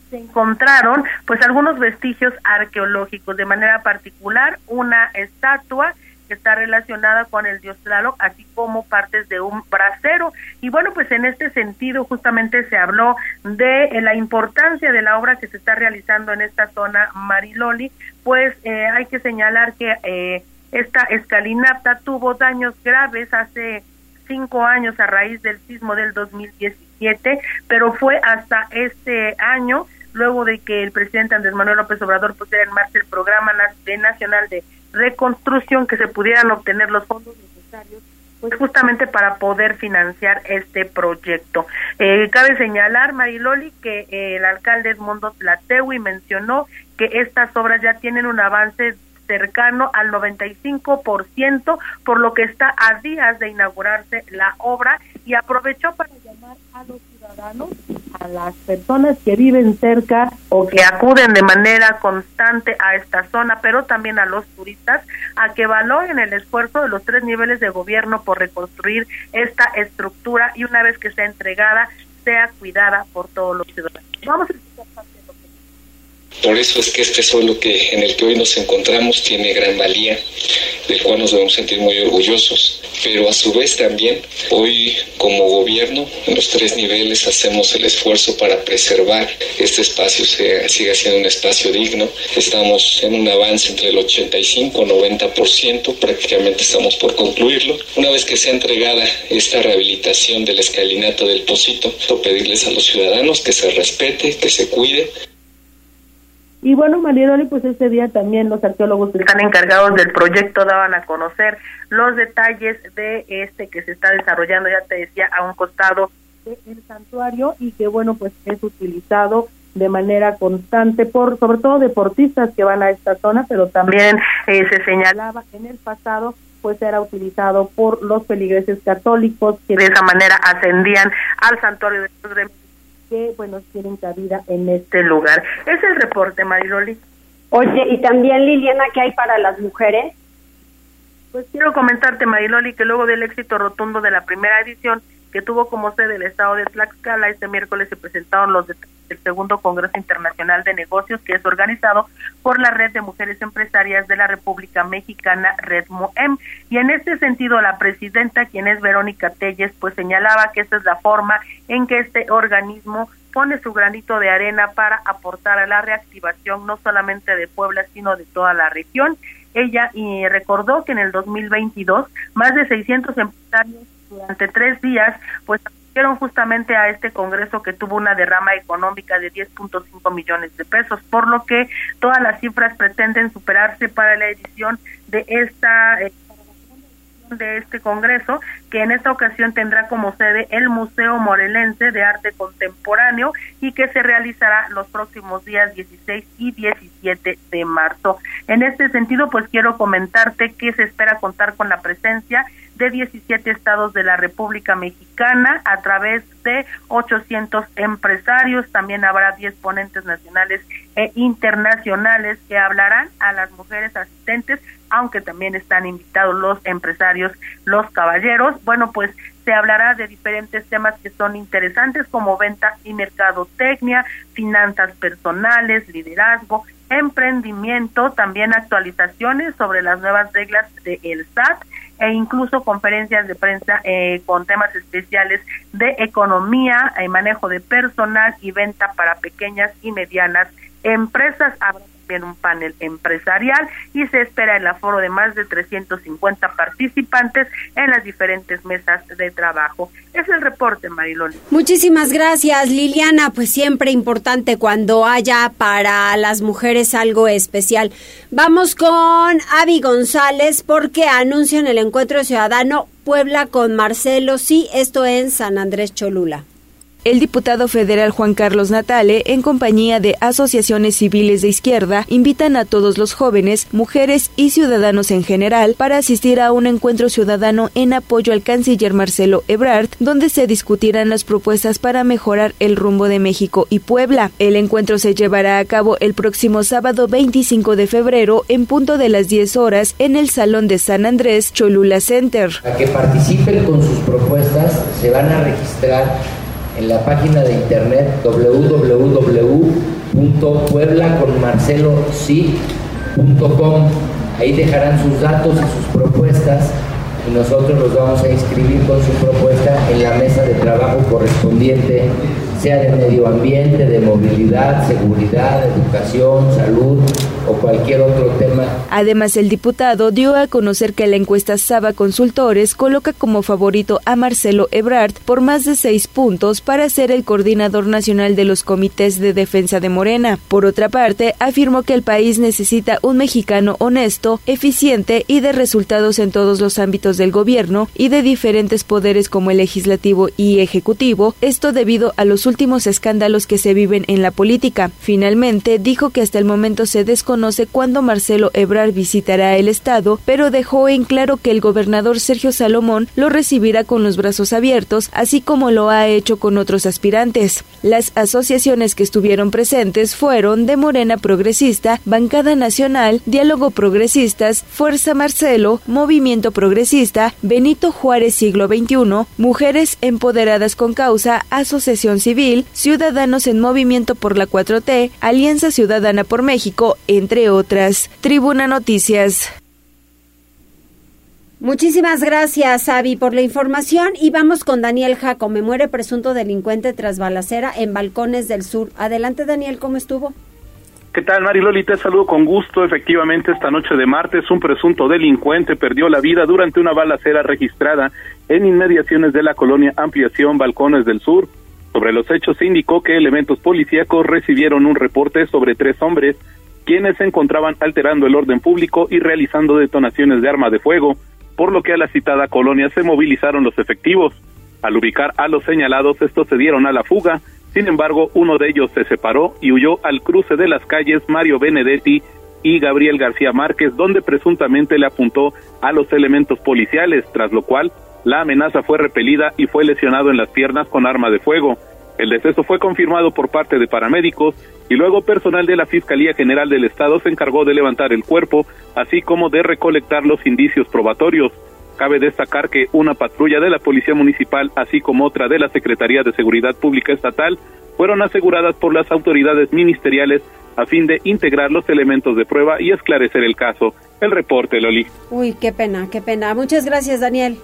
se encontraron pues algunos vestigios arqueológicos, de manera particular una estatua que está relacionada con el dios Tlaloc, así como partes de un brasero. Y bueno, pues en este sentido justamente se habló de eh, la importancia de la obra que se está realizando en esta zona Mariloli, pues eh, hay que señalar que eh, esta escalinata tuvo daños graves hace cinco años a raíz del sismo del 2017, pero fue hasta este año luego de que el presidente Andrés Manuel López Obrador pusiera en marcha el programa nacional de reconstrucción, que se pudieran obtener los fondos necesarios pues justamente para poder financiar este proyecto. Eh, cabe señalar, Mariloli, que eh, el alcalde Edmundo Tlatewi mencionó que estas obras ya tienen un avance cercano al 95%, por lo que está a días de inaugurarse la obra y aprovechó para llamar a los ciudadanos, a las personas que viven cerca o que acuden de manera constante a esta zona, pero también a los turistas, a que valoren el esfuerzo de los tres niveles de gobierno por reconstruir esta estructura y una vez que sea entregada, sea cuidada por todos los ciudadanos. Vamos a por eso es que este suelo que, en el que hoy nos encontramos tiene gran valía, del cual nos debemos sentir muy orgullosos, pero a su vez también hoy como gobierno en los tres niveles hacemos el esfuerzo para preservar este espacio, sea, siga siendo un espacio digno. Estamos en un avance entre el 85-90%, prácticamente estamos por concluirlo. Una vez que sea entregada esta rehabilitación de la escalinata del Pocito, pedirles a los ciudadanos que se respete, que se cuide, y bueno, Marieloli, pues este día también los arqueólogos que están encargados del proyecto daban a conocer los detalles de este que se está desarrollando, ya te decía, a un costado del santuario y que bueno, pues es utilizado de manera constante por sobre todo deportistas que van a esta zona, pero también eh, se señalaba en el pasado pues era utilizado por los peligreses católicos que de esa manera ascendían al santuario de los que, bueno, tienen cabida en este lugar. Es el reporte, Mariloli. Oye, y también Liliana, ¿qué hay para las mujeres? Pues quiero comentarte, Mariloli, que luego del éxito rotundo de la primera edición, que tuvo como sede el estado de Tlaxcala, este miércoles se presentaron los del segundo Congreso Internacional de Negocios, que es organizado por la Red de Mujeres Empresarias de la República Mexicana, Red MOEM. Y en este sentido, la presidenta, quien es Verónica Telles, pues señalaba que esta es la forma en que este organismo pone su granito de arena para aportar a la reactivación no solamente de Puebla, sino de toda la región. Ella y recordó que en el 2022 más de 600 empresarios durante tres días, pues asistieron justamente a este congreso que tuvo una derrama económica de 10.5 millones de pesos, por lo que todas las cifras pretenden superarse para la edición de esta eh, de este congreso, que en esta ocasión tendrá como sede el Museo Morelense de Arte Contemporáneo y que se realizará los próximos días 16 y 17 de marzo. En este sentido, pues quiero comentarte que se espera contar con la presencia de 17 estados de la República Mexicana a través de 800 empresarios. También habrá 10 ponentes nacionales e internacionales que hablarán a las mujeres asistentes, aunque también están invitados los empresarios, los caballeros. Bueno, pues se hablará de diferentes temas que son interesantes como venta y mercadotecnia, finanzas personales, liderazgo, emprendimiento, también actualizaciones sobre las nuevas reglas del el SAT e incluso conferencias de prensa eh, con temas especiales de economía, y manejo de personal y venta para pequeñas y medianas empresas. También un panel empresarial y se espera el aforo de más de 350 participantes en las diferentes mesas de trabajo. Es el reporte, Marilón. Muchísimas gracias, Liliana. Pues siempre importante cuando haya para las mujeres algo especial. Vamos con Avi González porque anuncian el encuentro ciudadano Puebla con Marcelo. Sí, esto en San Andrés Cholula el diputado federal Juan Carlos Natale, en compañía de asociaciones civiles de izquierda, invitan a todos los jóvenes, mujeres y ciudadanos en general para asistir a un encuentro ciudadano en apoyo al canciller Marcelo Ebrard, donde se discutirán las propuestas para mejorar el rumbo de México y Puebla. El encuentro se llevará a cabo el próximo sábado 25 de febrero en punto de las 10 horas en el Salón de San Andrés Cholula Center. A que participen con sus propuestas se van a registrar en la página de internet www.pueblaconmarcelosi.com. Ahí dejarán sus datos y sus propuestas y nosotros los vamos a inscribir con su propuesta en la mesa de trabajo correspondiente sea de medio ambiente, de movilidad, seguridad, educación, salud o cualquier otro tema. Además, el diputado dio a conocer que la encuesta Saba Consultores coloca como favorito a Marcelo Ebrard por más de seis puntos para ser el coordinador nacional de los comités de defensa de Morena. Por otra parte, afirmó que el país necesita un mexicano honesto, eficiente y de resultados en todos los ámbitos del gobierno y de diferentes poderes como el legislativo y ejecutivo, esto debido a los últimos escándalos que se viven en la política. Finalmente, dijo que hasta el momento se desconoce cuándo Marcelo Ebrard visitará el Estado, pero dejó en claro que el gobernador Sergio Salomón lo recibirá con los brazos abiertos, así como lo ha hecho con otros aspirantes. Las asociaciones que estuvieron presentes fueron de Morena Progresista, Bancada Nacional, Diálogo Progresistas, Fuerza Marcelo, Movimiento Progresista, Benito Juárez Siglo XXI, Mujeres Empoderadas con Causa, Asociación Civil, Ciudadanos en Movimiento por la 4T, Alianza Ciudadana por México, entre otras. Tribuna Noticias. Muchísimas gracias, Avi, por la información. Y vamos con Daniel Jaco. Me muere presunto delincuente tras balacera en Balcones del Sur. Adelante, Daniel, ¿cómo estuvo? ¿Qué tal, Mariloli? Te saludo con gusto. Efectivamente, esta noche de martes, un presunto delincuente perdió la vida durante una balacera registrada en inmediaciones de la colonia Ampliación Balcones del Sur. Sobre los hechos indicó que elementos policíacos recibieron un reporte sobre tres hombres quienes se encontraban alterando el orden público y realizando detonaciones de arma de fuego, por lo que a la citada colonia se movilizaron los efectivos. Al ubicar a los señalados, estos se dieron a la fuga, sin embargo, uno de ellos se separó y huyó al cruce de las calles Mario Benedetti y Gabriel García Márquez, donde presuntamente le apuntó a los elementos policiales, tras lo cual la amenaza fue repelida y fue lesionado en las piernas con arma de fuego. El deceso fue confirmado por parte de paramédicos y luego personal de la Fiscalía General del Estado se encargó de levantar el cuerpo, así como de recolectar los indicios probatorios. Cabe destacar que una patrulla de la Policía Municipal, así como otra de la Secretaría de Seguridad Pública Estatal, fueron aseguradas por las autoridades ministeriales a fin de integrar los elementos de prueba y esclarecer el caso. El reporte, Loli. Uy, qué pena, qué pena. Muchas gracias, Daniel.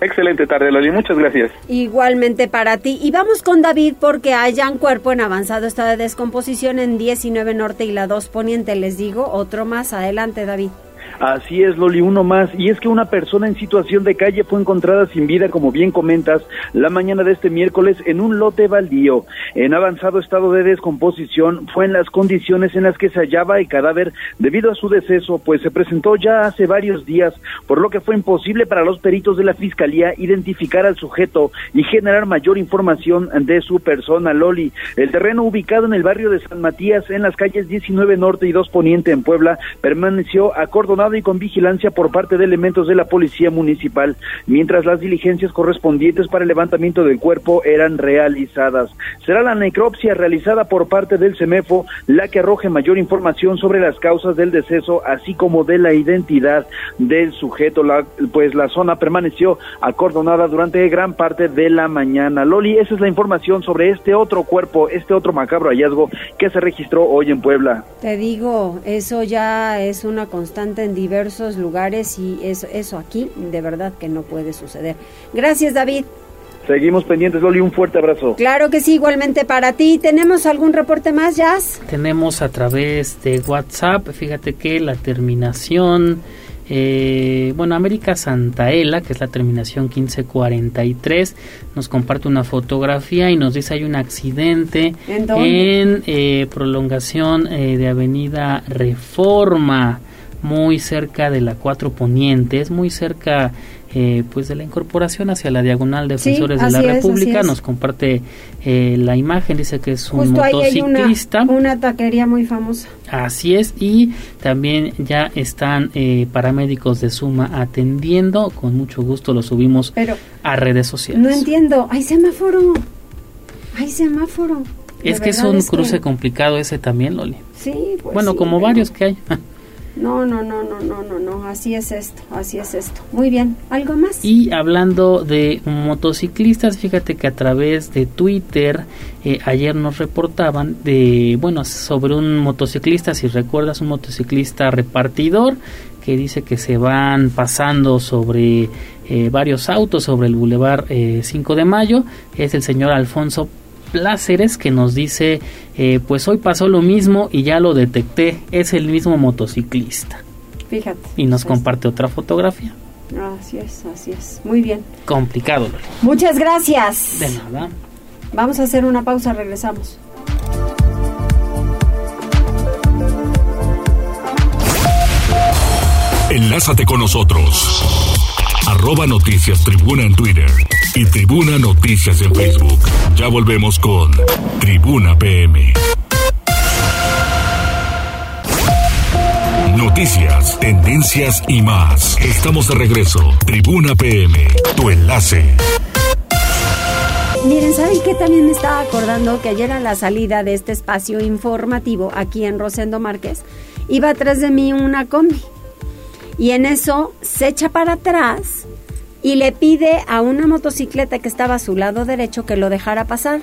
Excelente tarde, Loli. Muchas gracias. Igualmente para ti. Y vamos con David porque hayan cuerpo en avanzado estado de descomposición en 19 Norte y la 2 Poniente. Les digo, otro más. Adelante, David. Así es, Loli, uno más. Y es que una persona en situación de calle fue encontrada sin vida, como bien comentas, la mañana de este miércoles en un lote baldío. En avanzado estado de descomposición fue en las condiciones en las que se hallaba el cadáver debido a su deceso, pues se presentó ya hace varios días, por lo que fue imposible para los peritos de la Fiscalía identificar al sujeto y generar mayor información de su persona, Loli. El terreno ubicado en el barrio de San Matías, en las calles 19 Norte y 2 Poniente en Puebla, permaneció acordonado y con vigilancia por parte de elementos de la Policía Municipal, mientras las diligencias correspondientes para el levantamiento del cuerpo eran realizadas. Será la necropsia realizada por parte del CEMEFO la que arroje mayor información sobre las causas del deceso, así como de la identidad del sujeto, la, pues la zona permaneció acordonada durante gran parte de la mañana. Loli, esa es la información sobre este otro cuerpo, este otro macabro hallazgo que se registró hoy en Puebla. Te digo, eso ya es una constante en diversos lugares y eso, eso aquí de verdad que no puede suceder. Gracias, David. Seguimos pendientes, Loli, un fuerte abrazo. Claro que sí, igualmente para ti. ¿Tenemos algún reporte más, Jazz? Tenemos a través de WhatsApp, fíjate que la terminación, eh, bueno, América Santaela, que es la terminación 1543, nos comparte una fotografía y nos dice hay un accidente en, eh, prolongación eh, de Avenida Reforma muy cerca de la Cuatro Poniente, es muy cerca eh, pues de la incorporación hacia la diagonal Defensores de la República. Nos comparte eh, la imagen, dice que es un motociclista. una, taquería muy famosa. Así es, y también ya están eh, paramédicos de Suma atendiendo. Con mucho gusto lo subimos a redes sociales. No entiendo, hay semáforo. Hay semáforo. Es que es un cruce complicado ese también, Loli. Sí, pues Bueno, como varios que hay. No, no, no, no, no, no, no, así es esto, así es esto. Muy bien, ¿algo más? Y hablando de motociclistas, fíjate que a través de Twitter eh, ayer nos reportaban de, bueno, sobre un motociclista, si recuerdas, un motociclista repartidor que dice que se van pasando sobre eh, varios autos sobre el Boulevard 5 eh, de Mayo, es el señor Alfonso Pláceres que nos dice, eh, pues hoy pasó lo mismo y ya lo detecté, es el mismo motociclista. Fíjate. Y nos comparte otra fotografía. Así es, así es. Muy bien. Complicado, Muchas gracias. De nada. Vamos a hacer una pausa, regresamos. Enlázate con nosotros. Arroba Noticias Tribuna en Twitter y Tribuna Noticias en Facebook. Ya volvemos con Tribuna PM. Noticias, tendencias y más. Estamos de regreso. Tribuna PM, tu enlace. Miren, ¿saben qué? También me estaba acordando que ayer a la salida de este espacio informativo aquí en Rosendo Márquez, iba atrás de mí una combi. Y en eso se echa para atrás y le pide a una motocicleta que estaba a su lado derecho que lo dejara pasar.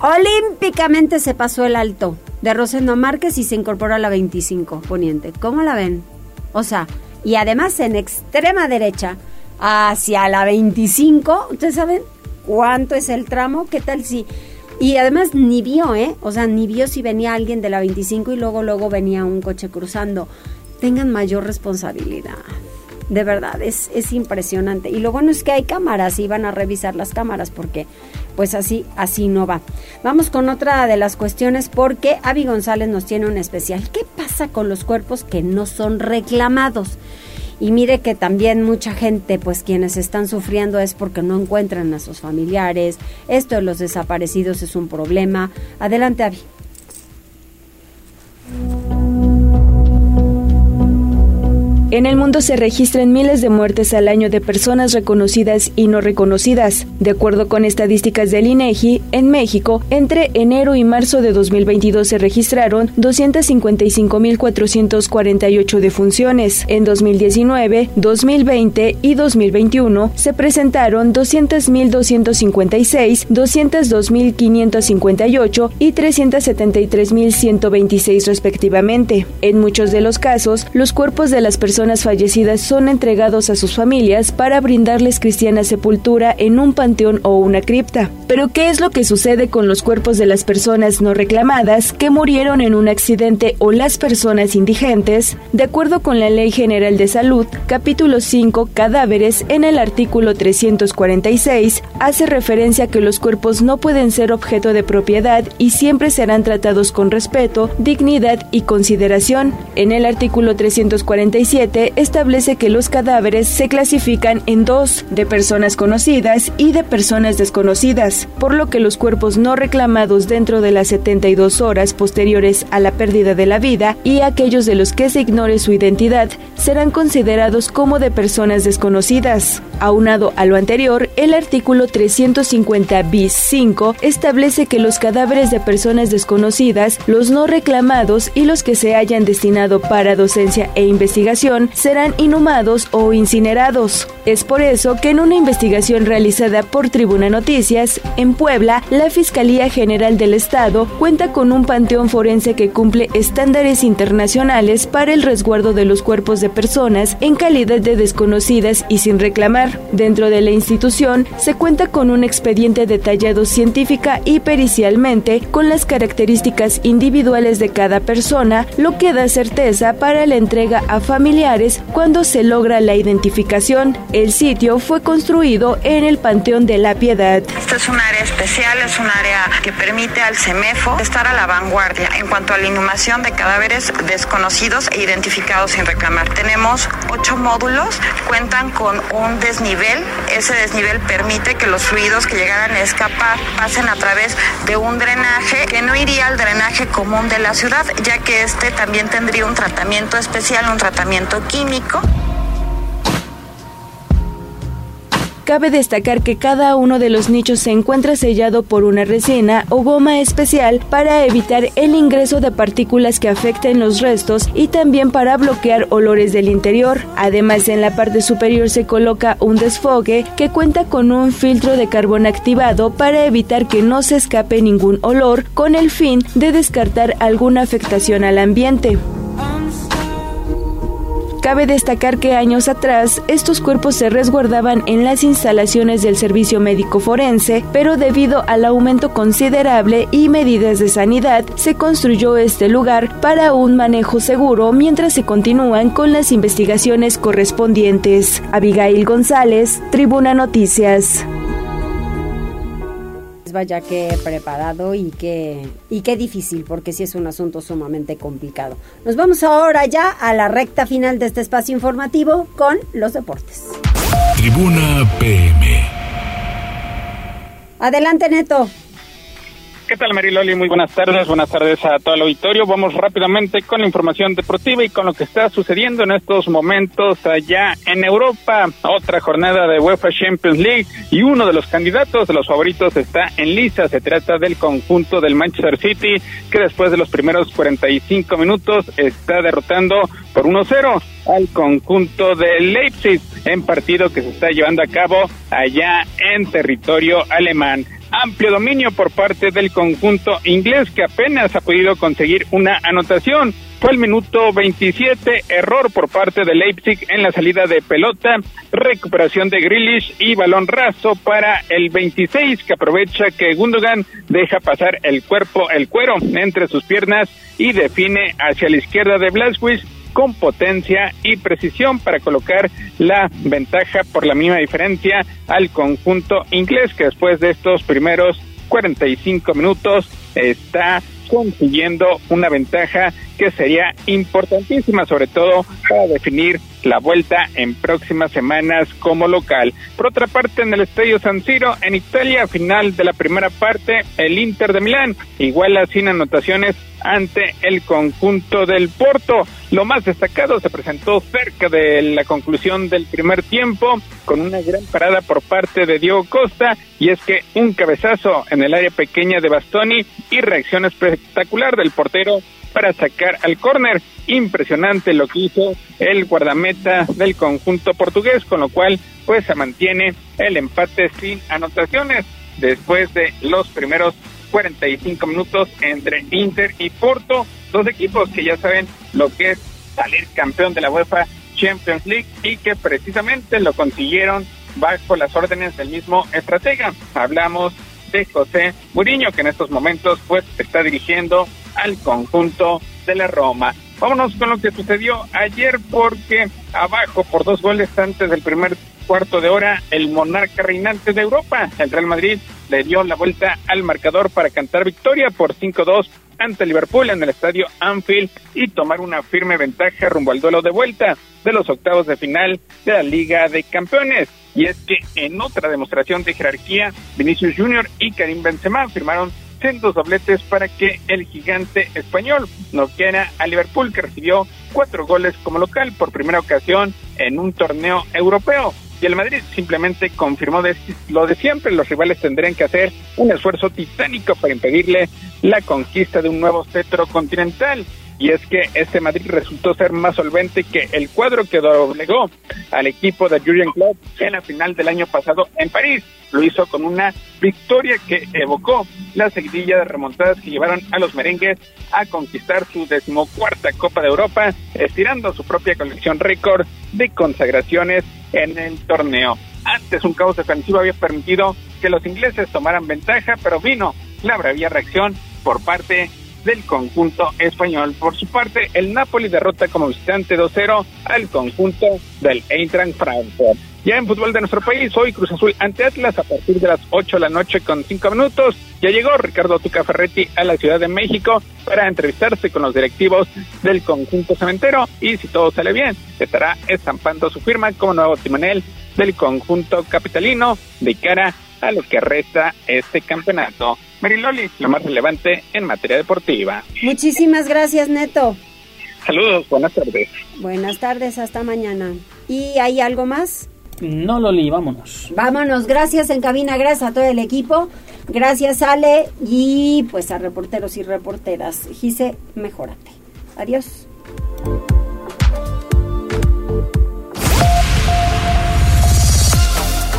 Olímpicamente se pasó el alto de Rosendo Márquez y se incorporó a la 25 poniente. ¿Cómo la ven? O sea, y además en extrema derecha hacia la 25, ¿ustedes saben cuánto es el tramo? ¿Qué tal si...? Y además ni vio, ¿eh? O sea, ni vio si venía alguien de la 25 y luego, luego venía un coche cruzando. Tengan mayor responsabilidad de verdad, es, es impresionante. Y lo bueno es que hay cámaras y van a revisar las cámaras porque pues así, así no va. Vamos con otra de las cuestiones porque Avi González nos tiene un especial. ¿Qué pasa con los cuerpos que no son reclamados? Y mire que también mucha gente, pues quienes están sufriendo es porque no encuentran a sus familiares. Esto de los desaparecidos es un problema. Adelante, Avi. En el mundo se registran miles de muertes al año de personas reconocidas y no reconocidas. De acuerdo con estadísticas del INEGI, en México, entre enero y marzo de 2022 se registraron 255.448 defunciones. En 2019, 2020 y 2021 se presentaron 200.256, 202.558 y 373.126 respectivamente. En muchos de los casos, los cuerpos de las personas fallecidas son entregados a sus familias para brindarles cristiana sepultura en un panteón o una cripta. Pero ¿qué es lo que sucede con los cuerpos de las personas no reclamadas que murieron en un accidente o las personas indigentes? De acuerdo con la Ley General de Salud, capítulo 5, cadáveres, en el artículo 346, hace referencia a que los cuerpos no pueden ser objeto de propiedad y siempre serán tratados con respeto, dignidad y consideración. En el artículo 347 establece que los cadáveres se clasifican en dos, de personas conocidas y de personas desconocidas, por lo que los cuerpos no reclamados dentro de las 72 horas posteriores a la pérdida de la vida y aquellos de los que se ignore su identidad serán considerados como de personas desconocidas. Aunado a lo anterior, el artículo 350 bis 5 establece que los cadáveres de personas desconocidas, los no reclamados y los que se hayan destinado para docencia e investigación serán inhumados o incinerados. Es por eso que en una investigación realizada por Tribuna Noticias, en Puebla, la Fiscalía General del Estado cuenta con un panteón forense que cumple estándares internacionales para el resguardo de los cuerpos de personas en calidad de desconocidas y sin reclamar. Dentro de la institución se cuenta con un expediente detallado científica y pericialmente con las características individuales de cada persona, lo que da certeza para la entrega a familiares cuando se logra la identificación. El sitio fue construido en el Panteón de la Piedad. Este es un área especial, es un área que permite al CEMEFO estar a la vanguardia en cuanto a la inhumación de cadáveres desconocidos e identificados sin reclamar. Tenemos ocho módulos, cuentan con un desnivel. Ese desnivel permite que los fluidos que llegaran a escapar pasen a través de un drenaje que no iría al drenaje común de la ciudad, ya que este también tendría un tratamiento especial, un tratamiento químico. Cabe destacar que cada uno de los nichos se encuentra sellado por una resina o goma especial para evitar el ingreso de partículas que afecten los restos y también para bloquear olores del interior. Además, en la parte superior se coloca un desfogue que cuenta con un filtro de carbón activado para evitar que no se escape ningún olor con el fin de descartar alguna afectación al ambiente. Cabe destacar que años atrás estos cuerpos se resguardaban en las instalaciones del Servicio Médico Forense, pero debido al aumento considerable y medidas de sanidad, se construyó este lugar para un manejo seguro mientras se continúan con las investigaciones correspondientes. Abigail González, Tribuna Noticias vaya que preparado y qué, y qué difícil, porque sí es un asunto sumamente complicado. Nos vamos ahora ya a la recta final de este espacio informativo con los deportes. Tribuna PM. Adelante, Neto. ¿Qué tal, Mariloli? Muy buenas tardes. Buenas tardes a todo el auditorio. Vamos rápidamente con la información deportiva y con lo que está sucediendo en estos momentos allá en Europa. Otra jornada de UEFA Champions League y uno de los candidatos, de los favoritos, está en lisa. Se trata del conjunto del Manchester City, que después de los primeros 45 minutos está derrotando por 1-0 al conjunto de Leipzig en partido que se está llevando a cabo allá en territorio alemán amplio dominio por parte del conjunto inglés que apenas ha podido conseguir una anotación. Fue el minuto 27, error por parte de Leipzig en la salida de pelota, recuperación de Grealish y balón raso para el 26 que aprovecha que Gundogan deja pasar el cuerpo, el cuero entre sus piernas y define hacia la izquierda de Blasquez con potencia y precisión para colocar la ventaja por la misma diferencia al conjunto inglés que después de estos primeros 45 minutos está consiguiendo una ventaja que sería importantísima sobre todo para definir la vuelta en próximas semanas como local. Por otra parte, en el Estadio San Siro, en Italia, final de la primera parte, el Inter de Milán iguala sin anotaciones ante el conjunto del Porto. Lo más destacado se presentó cerca de la conclusión del primer tiempo con una gran parada por parte de Diego Costa y es que un cabezazo en el área pequeña de Bastoni y reacción espectacular del portero para sacar al córner. Impresionante lo que hizo el guardameta del conjunto portugués, con lo cual pues se mantiene el empate sin anotaciones después de los primeros 45 minutos entre Inter y Porto, dos equipos que ya saben lo que es salir campeón de la UEFA Champions League y que precisamente lo consiguieron bajo las órdenes del mismo estratega. Hablamos José Mourinho, que en estos momentos pues está dirigiendo al conjunto de la Roma. Vámonos con lo que sucedió ayer porque abajo por dos goles antes del primer cuarto de hora el monarca reinante de Europa, el Real Madrid, le dio la vuelta al marcador para cantar victoria por 5-2 ante Liverpool en el estadio Anfield y tomar una firme ventaja rumbo al duelo de vuelta de los octavos de final de la Liga de Campeones. Y es que en otra demostración de jerarquía, Vinicius Junior y Karim Benzema firmaron sendos dobletes para que el gigante español no quiera a Liverpool, que recibió cuatro goles como local por primera ocasión en un torneo europeo y el Madrid simplemente confirmó lo de siempre, los rivales tendrían que hacer un esfuerzo titánico para impedirle la conquista de un nuevo cetro continental. Y es que este Madrid resultó ser más solvente que el cuadro que doblegó al equipo de Jurgen Klopp en la final del año pasado en París. Lo hizo con una victoria que evocó la seguidilla de remontadas que llevaron a los merengues a conquistar su decimocuarta Copa de Europa, estirando su propia colección récord de consagraciones en el torneo. Antes un caos defensivo había permitido que los ingleses tomaran ventaja, pero vino la bravía reacción por parte del conjunto español. Por su parte, el Napoli derrota como visitante 2-0 al conjunto del Eintracht Frankfurt. Ya en fútbol de nuestro país, hoy Cruz Azul ante Atlas a partir de las 8 de la noche con 5 minutos. Ya llegó Ricardo Tuca Ferretti a la Ciudad de México para entrevistarse con los directivos del conjunto cementero y si todo sale bien, estará estampando su firma como nuevo timonel del conjunto capitalino de cara a lo que resta este campeonato. Mariloli, lo más relevante en materia deportiva. Muchísimas gracias, Neto. Saludos, buenas tardes. Buenas tardes, hasta mañana. ¿Y hay algo más? No, Loli, vámonos. Vámonos, gracias en cabina, gracias a todo el equipo, gracias Ale y pues a reporteros y reporteras. Gise, mejórate. Adiós.